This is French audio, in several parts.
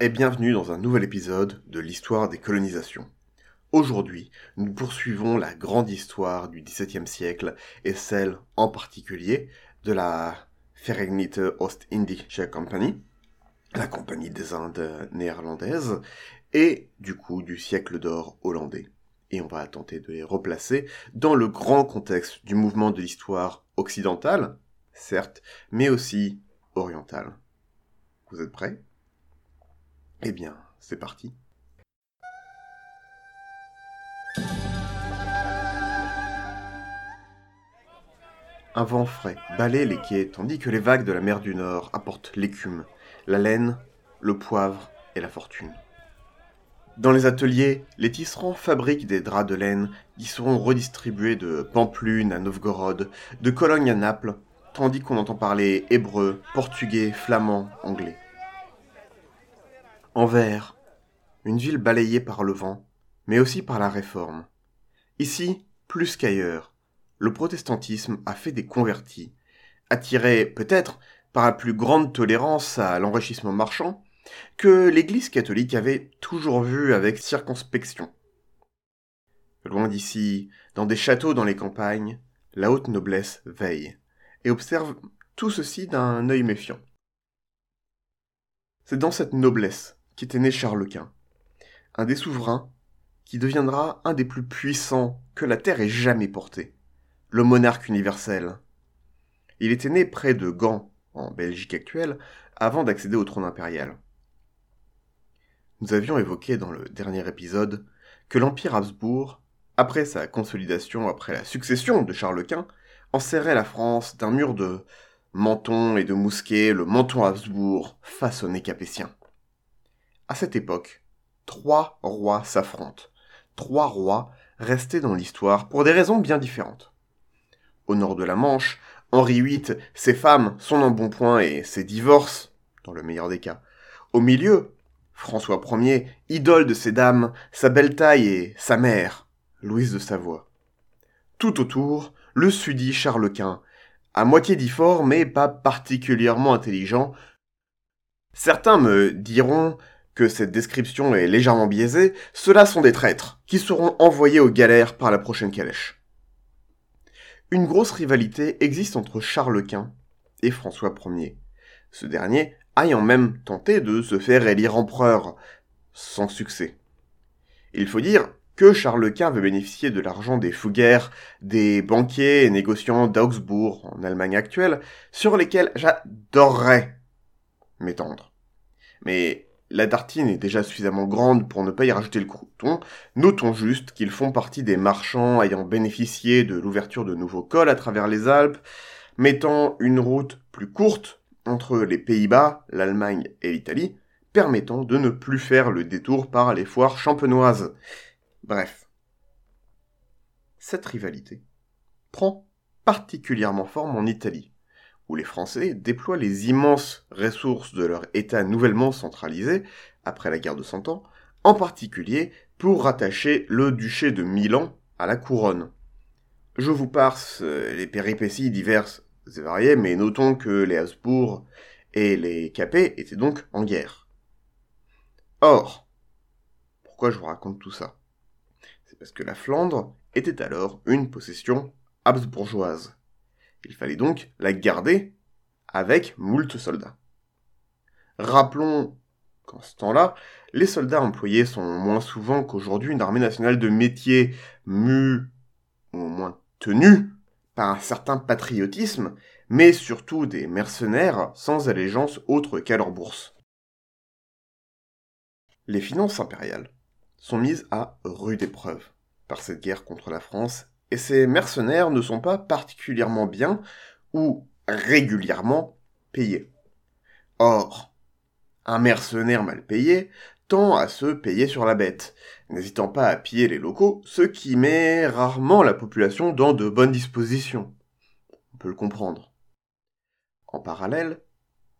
Et bienvenue dans un nouvel épisode de l'histoire des colonisations. Aujourd'hui, nous poursuivons la grande histoire du XVIIe siècle et celle en particulier de la Verenigde Oost-Indische Compagnie, la Compagnie des Indes néerlandaises, et du coup du siècle d'or hollandais. Et on va tenter de les replacer dans le grand contexte du mouvement de l'histoire occidentale, certes, mais aussi orientale. Vous êtes prêts? Eh bien, c'est parti. Un vent frais balaye les quais tandis que les vagues de la mer du Nord apportent l'écume, la laine, le poivre et la fortune. Dans les ateliers, les tisserands fabriquent des draps de laine qui seront redistribués de Pamplune à Novgorod, de Cologne à Naples, tandis qu'on entend parler hébreu, portugais, flamand, anglais. Anvers, une ville balayée par le vent, mais aussi par la réforme. Ici, plus qu'ailleurs, le protestantisme a fait des convertis, attirés peut-être par la plus grande tolérance à l'enrichissement marchand, que l'Église catholique avait toujours vu avec circonspection. Loin d'ici, dans des châteaux dans les campagnes, la haute noblesse veille et observe tout ceci d'un œil méfiant. C'est dans cette noblesse qu'était né Charles Quint, un des souverains qui deviendra un des plus puissants que la terre ait jamais porté, le monarque universel. Il était né près de Gand, en Belgique actuelle, avant d'accéder au trône impérial. Nous avions évoqué dans le dernier épisode que l'Empire Habsbourg, après sa consolidation après la succession de Charles Quint, enserrait la France d'un mur de mentons et de mousquets, le menton Habsbourg façonné capétien. À cette époque, trois rois s'affrontent. Trois rois restés dans l'histoire pour des raisons bien différentes. Au nord de la Manche, Henri VIII, ses femmes, son embonpoint et ses divorces, dans le meilleur des cas. Au milieu, François Ier, idole de ces dames, sa belle taille et sa mère, Louise de Savoie. Tout autour, le sudit Charles Quint, à moitié difforme mais pas particulièrement intelligent. Certains me diront cette description est légèrement biaisée, ceux-là sont des traîtres, qui seront envoyés aux galères par la prochaine calèche. Une grosse rivalité existe entre Charles Quint et François Ier. Ce dernier ayant même tenté de se faire élire empereur, sans succès. Il faut dire que Charles Quint veut bénéficier de l'argent des fouguères, des banquiers et négociants d'Augsbourg, en Allemagne actuelle, sur lesquels j'adorerais m'étendre. Mais la tartine est déjà suffisamment grande pour ne pas y rajouter le crouton. Notons juste qu'ils font partie des marchands ayant bénéficié de l'ouverture de nouveaux cols à travers les Alpes, mettant une route plus courte entre les Pays-Bas, l'Allemagne et l'Italie, permettant de ne plus faire le détour par les foires champenoises. Bref. Cette rivalité prend particulièrement forme en Italie, où les Français déploient les immenses ressources de leur État nouvellement centralisé, après la guerre de Cent Ans, en particulier pour rattacher le duché de Milan à la couronne. Je vous parse les péripéties diverses c'est varié, mais notons que les Habsbourg et les Capets étaient donc en guerre. Or, pourquoi je vous raconte tout ça? C'est parce que la Flandre était alors une possession habsbourgeoise. Il fallait donc la garder avec moult soldats. Rappelons qu'en ce temps-là, les soldats employés sont moins souvent qu'aujourd'hui une armée nationale de métier mue, ou au moins tenue, par un certain patriotisme, mais surtout des mercenaires sans allégeance autre qu'à leur bourse. Les finances impériales sont mises à rude épreuve par cette guerre contre la France, et ces mercenaires ne sont pas particulièrement bien ou régulièrement payés. Or, un mercenaire mal payé tend à se payer sur la bête, n'hésitant pas à piller les locaux, ce qui met rarement la population dans de bonnes dispositions. On peut le comprendre. En parallèle,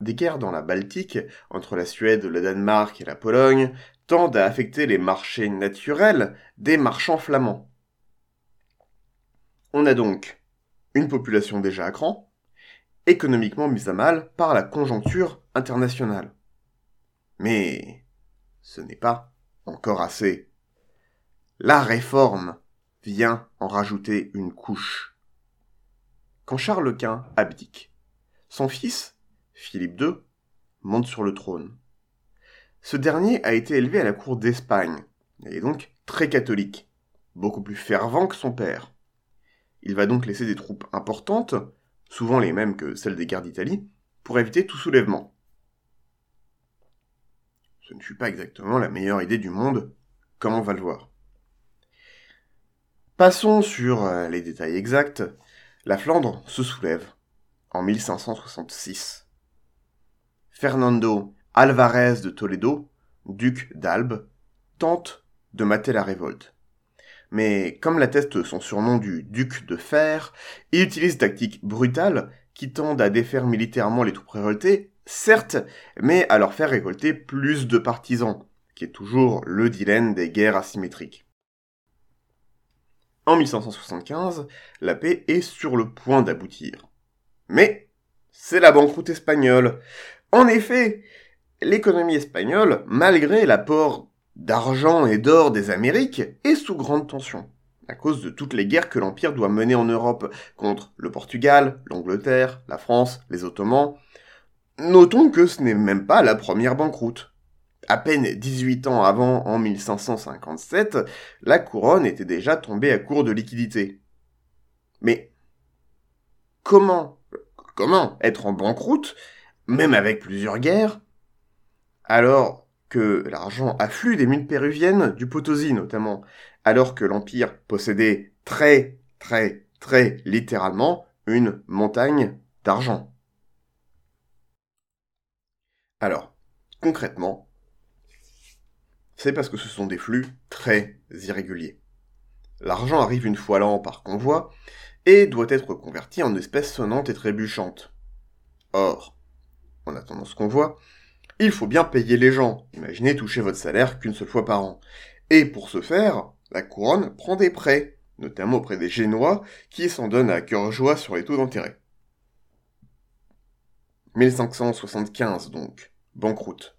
des guerres dans la Baltique, entre la Suède, le Danemark et la Pologne, tendent à affecter les marchés naturels des marchands flamands. On a donc une population déjà à cran, économiquement mise à mal par la conjoncture internationale. Mais ce n'est pas encore assez. La réforme vient en rajouter une couche. Quand Charles Quint abdique, son fils, Philippe II, monte sur le trône. Ce dernier a été élevé à la cour d'Espagne, et est donc très catholique, beaucoup plus fervent que son père. Il va donc laisser des troupes importantes, souvent les mêmes que celles des guerres d'Italie, pour éviter tout soulèvement. Ce ne fut pas exactement la meilleure idée du monde, comme on va le voir? Passons sur euh, les détails exacts. La Flandre se soulève en 1566. Fernando Alvarez de Toledo, duc d'Albe, tente de mater la révolte. Mais comme l'atteste son surnom du duc de fer, il utilise tactiques brutales qui tendent à défaire militairement les troupes révoltées, certes, mais à leur faire révolter plus de partisans, qui est toujours le dilemme des guerres asymétriques. En 1575, la paix est sur le point d'aboutir. Mais c'est la banqueroute espagnole. En effet, l'économie espagnole, malgré l'apport d'argent et d'or des Amériques, est sous grande tension, à cause de toutes les guerres que l'Empire doit mener en Europe contre le Portugal, l'Angleterre, la France, les Ottomans. Notons que ce n'est même pas la première banqueroute. À peine 18 ans avant, en 1557, la couronne était déjà tombée à court de liquidités. Mais comment, comment être en banqueroute, même avec plusieurs guerres, alors que l'argent afflue des mines péruviennes, du Potosi notamment, alors que l'Empire possédait très, très, très littéralement une montagne d'argent. Alors, concrètement, c'est parce que ce sont des flux très irréguliers. L'argent arrive une fois l'an par convoi et doit être converti en espèces sonnantes et trébuchantes. Or, en attendant ce convoi, il faut bien payer les gens. Imaginez toucher votre salaire qu'une seule fois par an. Et pour ce faire, la couronne prend des prêts, notamment auprès des Génois, qui s'en donnent à cœur joie sur les taux d'intérêt. 1575 donc, banqueroute.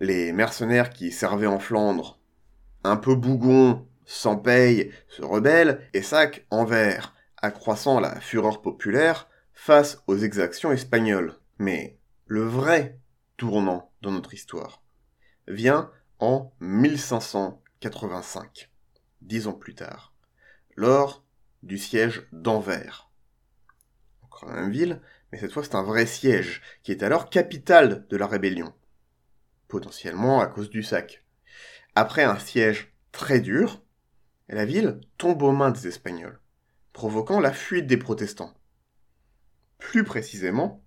Les mercenaires qui servaient en Flandre, un peu bougons, sans paye, se rebellent et saquent Anvers, accroissant la fureur populaire face aux exactions espagnoles. Mais le vrai tournant dans notre histoire vient en 1585, dix ans plus tard, lors du siège d'Anvers. Encore la même ville, mais cette fois c'est un vrai siège, qui est alors capitale de la rébellion, potentiellement à cause du sac. Après un siège très dur, la ville tombe aux mains des Espagnols, provoquant la fuite des protestants. Plus précisément,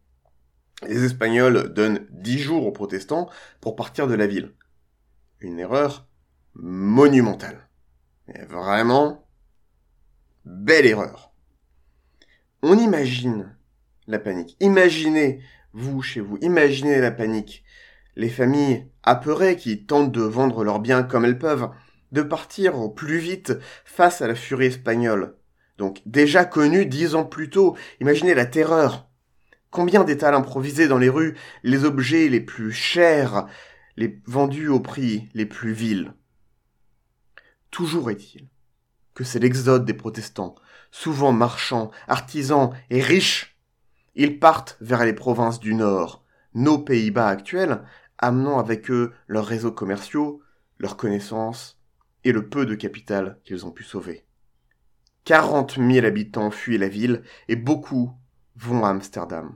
les Espagnols donnent dix jours aux protestants pour partir de la ville. Une erreur monumentale. Vraiment, belle erreur. On imagine la panique. Imaginez, vous, chez vous, imaginez la panique. Les familles apeurées qui tentent de vendre leurs biens comme elles peuvent, de partir au plus vite face à la furie espagnole. Donc, déjà connue dix ans plus tôt, imaginez la terreur, Combien d'étals improvisés dans les rues, les objets les plus chers, les vendus au prix les plus vils. Toujours est-il que c'est l'exode des protestants, souvent marchands, artisans et riches. Ils partent vers les provinces du Nord, nos Pays-Bas actuels, amenant avec eux leurs réseaux commerciaux, leurs connaissances et le peu de capital qu'ils ont pu sauver. Quarante mille habitants fuient la ville et beaucoup vont à Amsterdam.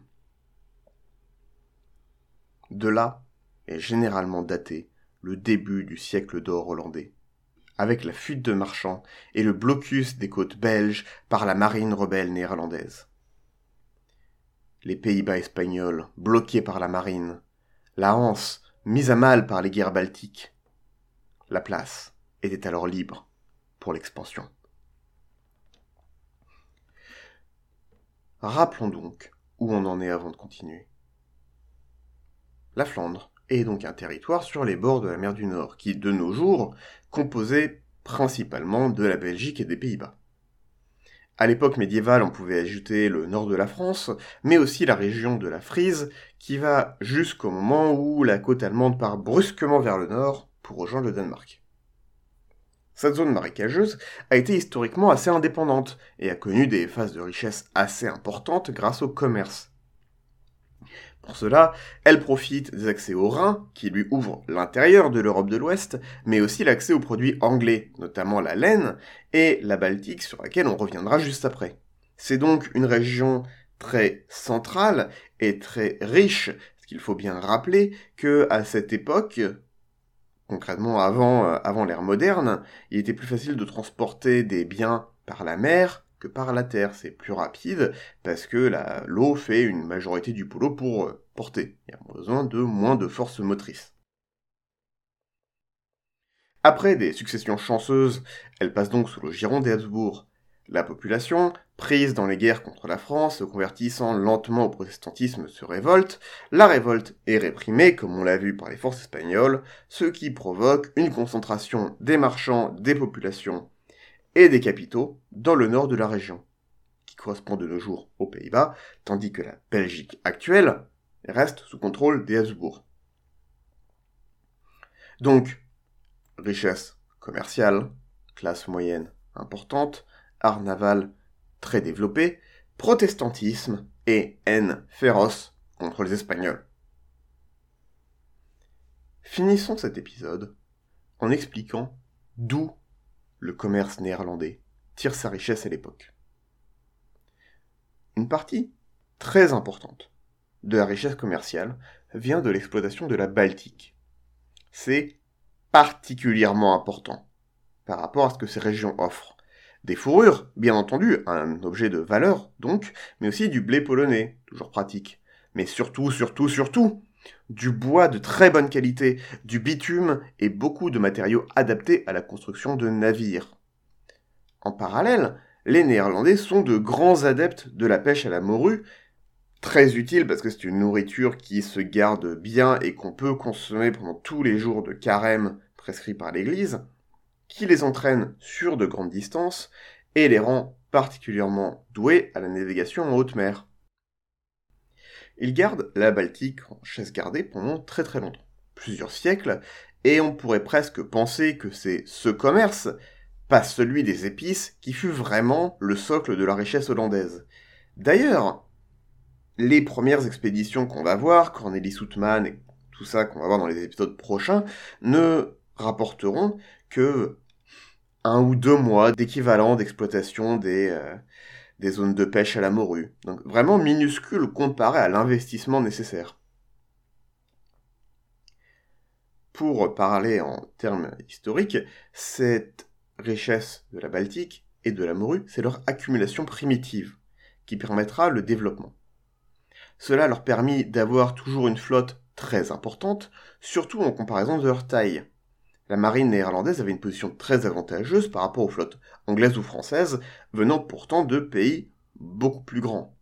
De là est généralement daté le début du siècle d'or hollandais, avec la fuite de marchands et le blocus des côtes belges par la marine rebelle néerlandaise. Les Pays-Bas espagnols bloqués par la marine, la Hanse mise à mal par les guerres baltiques. La place était alors libre pour l'expansion. Rappelons donc où on en est avant de continuer. La Flandre est donc un territoire sur les bords de la mer du Nord, qui, de nos jours, composait principalement de la Belgique et des Pays-Bas. À l'époque médiévale, on pouvait ajouter le nord de la France, mais aussi la région de la Frise, qui va jusqu'au moment où la côte allemande part brusquement vers le nord pour rejoindre le Danemark. Cette zone marécageuse a été historiquement assez indépendante et a connu des phases de richesse assez importantes grâce au commerce. Pour cela, elle profite des accès au Rhin, qui lui ouvrent l'intérieur de l'Europe de l'Ouest, mais aussi l'accès aux produits anglais, notamment la laine, et la Baltique, sur laquelle on reviendra juste après. C'est donc une région très centrale et très riche, ce qu'il faut bien rappeler que à cette époque, concrètement avant, euh, avant l'ère moderne, il était plus facile de transporter des biens par la mer par la terre. C'est plus rapide parce que l'eau fait une majorité du boulot pour euh, porter. Il y a besoin de moins de force motrice. Après des successions chanceuses, elle passe donc sous le giron des Habsbourg. La population, prise dans les guerres contre la France, se convertissant lentement au protestantisme, se révolte. La révolte est réprimée, comme on l'a vu par les forces espagnoles, ce qui provoque une concentration des marchands, des populations et des capitaux dans le nord de la région, qui correspond de nos jours aux Pays-Bas, tandis que la Belgique actuelle reste sous contrôle des Habsbourg. Donc, richesse commerciale, classe moyenne importante, art naval très développé, protestantisme et haine féroce contre les Espagnols. Finissons cet épisode en expliquant d'où le commerce néerlandais tire sa richesse à l'époque. Une partie très importante de la richesse commerciale vient de l'exploitation de la Baltique. C'est particulièrement important par rapport à ce que ces régions offrent. Des fourrures, bien entendu, un objet de valeur donc, mais aussi du blé polonais, toujours pratique. Mais surtout, surtout, surtout, du bois de très bonne qualité, du bitume et beaucoup de matériaux adaptés à la construction de navires. En parallèle, les Néerlandais sont de grands adeptes de la pêche à la morue, très utile parce que c'est une nourriture qui se garde bien et qu'on peut consommer pendant tous les jours de carême prescrits par l'Église, qui les entraîne sur de grandes distances et les rend particulièrement doués à la navigation en haute mer. Ils gardent la Baltique en chasse gardée pendant très très longtemps, plusieurs siècles, et on pourrait presque penser que c'est ce commerce, pas celui des épices, qui fut vraiment le socle de la richesse hollandaise. D'ailleurs, les premières expéditions qu'on va voir, Cornelis Houtman et tout ça qu'on va voir dans les épisodes prochains, ne rapporteront que un ou deux mois d'équivalent d'exploitation des, euh, des zones de pêche à la morue. Donc vraiment minuscule comparé à l'investissement nécessaire. Pour parler en termes historiques, cette richesse de la Baltique et de la morue, c'est leur accumulation primitive qui permettra le développement. Cela leur permit d'avoir toujours une flotte très importante, surtout en comparaison de leur taille. La marine néerlandaise avait une position très avantageuse par rapport aux flottes anglaises ou françaises, venant pourtant de pays beaucoup plus grands.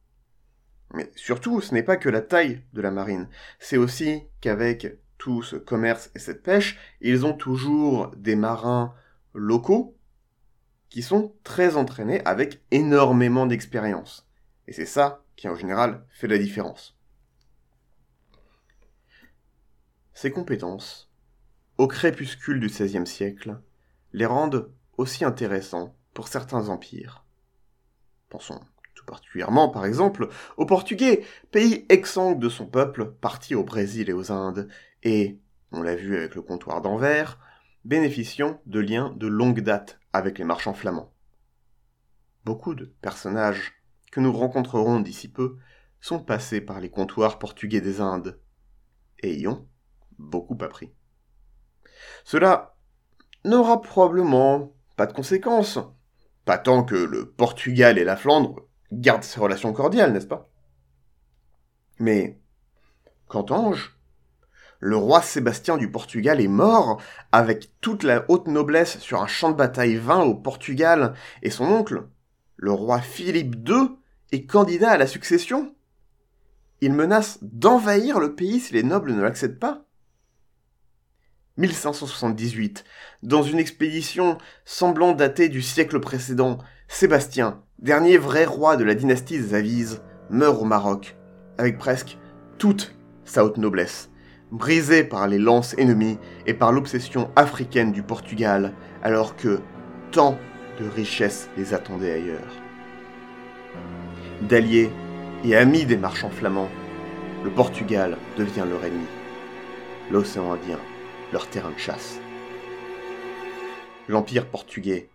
Mais surtout, ce n'est pas que la taille de la marine, c'est aussi qu'avec tout ce commerce et cette pêche, ils ont toujours des marins locaux qui sont très entraînés avec énormément d'expérience. Et c'est ça qui en général fait la différence. Ces compétences, au crépuscule du XVIe siècle, les rendent aussi intéressants pour certains empires. Pensons tout particulièrement, par exemple, aux Portugais, pays exsangue de son peuple, parti au Brésil et aux Indes, et, on l'a vu avec le comptoir d'Anvers, bénéficiant de liens de longue date avec les marchands flamands. Beaucoup de personnages que nous rencontrerons d'ici peu sont passés par les comptoirs portugais des Indes, et y ont beaucoup appris. Cela n'aura probablement pas de conséquences, pas tant que le Portugal et la Flandre gardent ces relations cordiales, n'est-ce pas? Mais, qu'entends-je Le roi Sébastien du Portugal est mort, avec toute la haute noblesse sur un champ de bataille vain au Portugal, et son oncle, le roi Philippe II, est candidat à la succession. Il menace d'envahir le pays si les nobles ne l'acceptent pas 1578, dans une expédition semblant dater du siècle précédent, Sébastien, dernier vrai roi de la dynastie des Avises, meurt au Maroc, avec presque toute sa haute noblesse, brisé par les lances ennemies et par l'obsession africaine du Portugal, alors que tant de richesses les attendaient ailleurs. D'alliés et amis des marchands flamands, le Portugal devient leur ennemi. L'océan Indien, leur terrain de chasse. L'Empire portugais,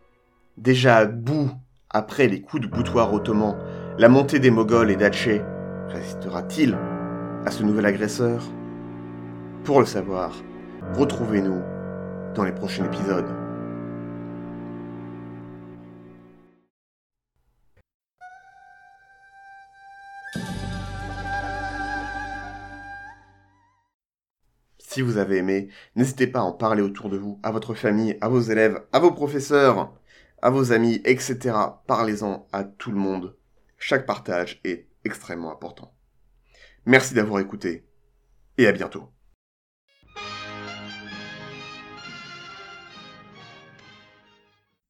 déjà à bout après les coups de boutoir ottomans, la montée des Moghols et d'Aceh, résistera-t-il à ce nouvel agresseur? Pour le savoir, retrouvez-nous dans les prochains épisodes. Si vous avez aimé, n'hésitez pas à en parler autour de vous, à votre famille, à vos élèves, à vos professeurs, à vos amis, etc. Parlez-en à tout le monde. Chaque partage est extrêmement important. Merci d'avoir écouté et à bientôt.